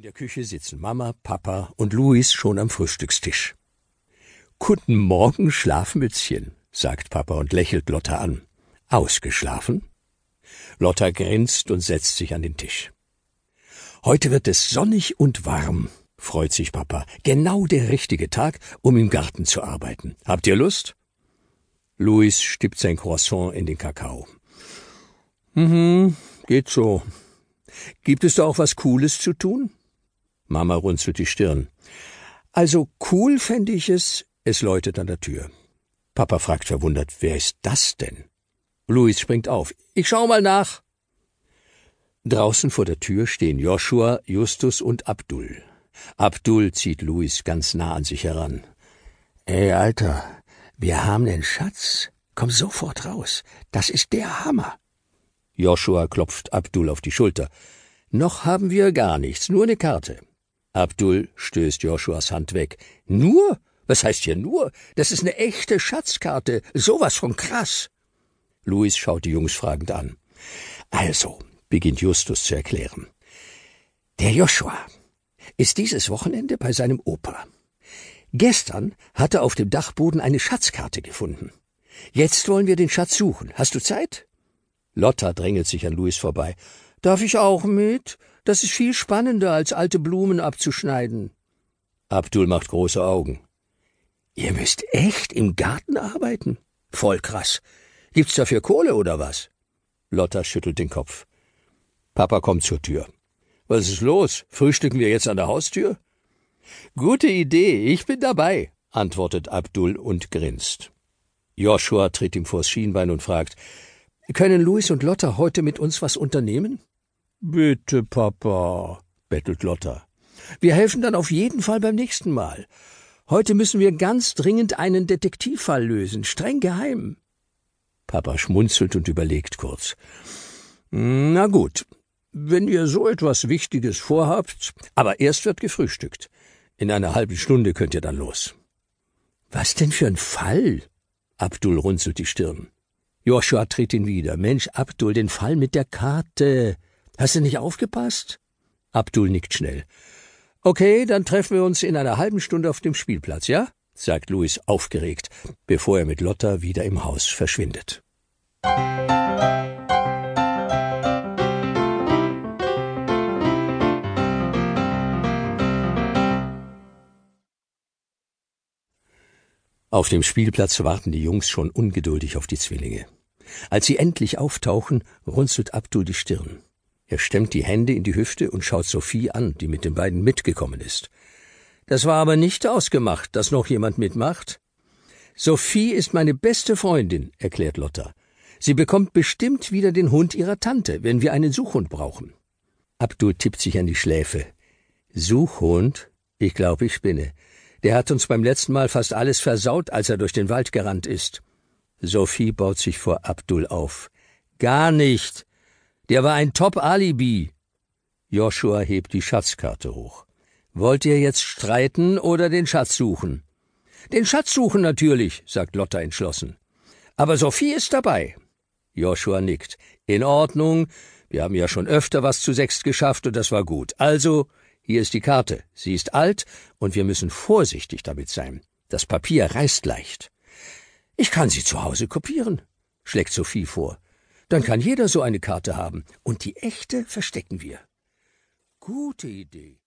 In der Küche sitzen Mama, Papa und Luis schon am Frühstückstisch. Guten Morgen, Schlafmützchen, sagt Papa und lächelt Lotta an. Ausgeschlafen? Lotta grinst und setzt sich an den Tisch. Heute wird es sonnig und warm, freut sich Papa. Genau der richtige Tag, um im Garten zu arbeiten. Habt ihr Lust? Luis stippt sein Croissant in den Kakao. Mhm, geht so. Gibt es da auch was Cooles zu tun? Mama runzelt die Stirn. Also cool fände ich es, es läutet an der Tür. Papa fragt verwundert, wer ist das denn? Luis springt auf. Ich schau mal nach. Draußen vor der Tür stehen Joshua, Justus und Abdul. Abdul zieht Luis ganz nah an sich heran. Ey, Alter, wir haben den Schatz. Komm sofort raus. Das ist der Hammer. Joshua klopft Abdul auf die Schulter. Noch haben wir gar nichts, nur eine Karte. Abdul stößt Joshuas Hand weg. Nur? Was heißt hier nur? Das ist eine echte Schatzkarte. Sowas von krass. Louis schaut die Jungs fragend an. Also, beginnt Justus zu erklären. Der Joshua ist dieses Wochenende bei seinem Opa. Gestern hat er auf dem Dachboden eine Schatzkarte gefunden. Jetzt wollen wir den Schatz suchen. Hast du Zeit? Lotta drängelt sich an Louis vorbei. Darf ich auch mit? Das ist viel spannender, als alte Blumen abzuschneiden. Abdul macht große Augen. Ihr müsst echt im Garten arbeiten? Voll krass. Gibt's dafür Kohle oder was? Lotta schüttelt den Kopf. Papa kommt zur Tür. Was ist los? Frühstücken wir jetzt an der Haustür? Gute Idee, ich bin dabei, antwortet Abdul und grinst. Joshua tritt ihm vors Schienbein und fragt, können Louis und Lotta heute mit uns was unternehmen? Bitte, Papa, bettelt Lotta. Wir helfen dann auf jeden Fall beim nächsten Mal. Heute müssen wir ganz dringend einen Detektivfall lösen, streng geheim. Papa schmunzelt und überlegt kurz. Na gut, wenn ihr so etwas Wichtiges vorhabt, aber erst wird gefrühstückt. In einer halben Stunde könnt ihr dann los. Was denn für ein Fall? Abdul runzelt die Stirn. Joshua tritt ihn wieder. Mensch, Abdul, den Fall mit der Karte. Hast du nicht aufgepasst? Abdul nickt schnell. Okay, dann treffen wir uns in einer halben Stunde auf dem Spielplatz, ja? sagt Louis aufgeregt, bevor er mit Lotta wieder im Haus verschwindet. Auf dem Spielplatz warten die Jungs schon ungeduldig auf die Zwillinge. Als sie endlich auftauchen, runzelt Abdul die Stirn. Er stemmt die Hände in die Hüfte und schaut Sophie an, die mit den beiden mitgekommen ist. Das war aber nicht ausgemacht, dass noch jemand mitmacht. Sophie ist meine beste Freundin, erklärt Lotta. Sie bekommt bestimmt wieder den Hund ihrer Tante, wenn wir einen Suchhund brauchen. Abdul tippt sich an die Schläfe. Suchhund? Ich glaube, ich spinne. Der hat uns beim letzten Mal fast alles versaut, als er durch den Wald gerannt ist. Sophie baut sich vor Abdul auf. Gar nicht. Der war ein Top-Alibi. Joshua hebt die Schatzkarte hoch. Wollt ihr jetzt streiten oder den Schatz suchen? Den Schatz suchen natürlich, sagt Lotta entschlossen. Aber Sophie ist dabei. Joshua nickt. In Ordnung. Wir haben ja schon öfter was zu sechst geschafft und das war gut. Also, hier ist die Karte. Sie ist alt und wir müssen vorsichtig damit sein. Das Papier reißt leicht. Ich kann sie zu Hause kopieren, schlägt Sophie vor. Dann kann jeder so eine Karte haben, und die echte verstecken wir. Gute Idee.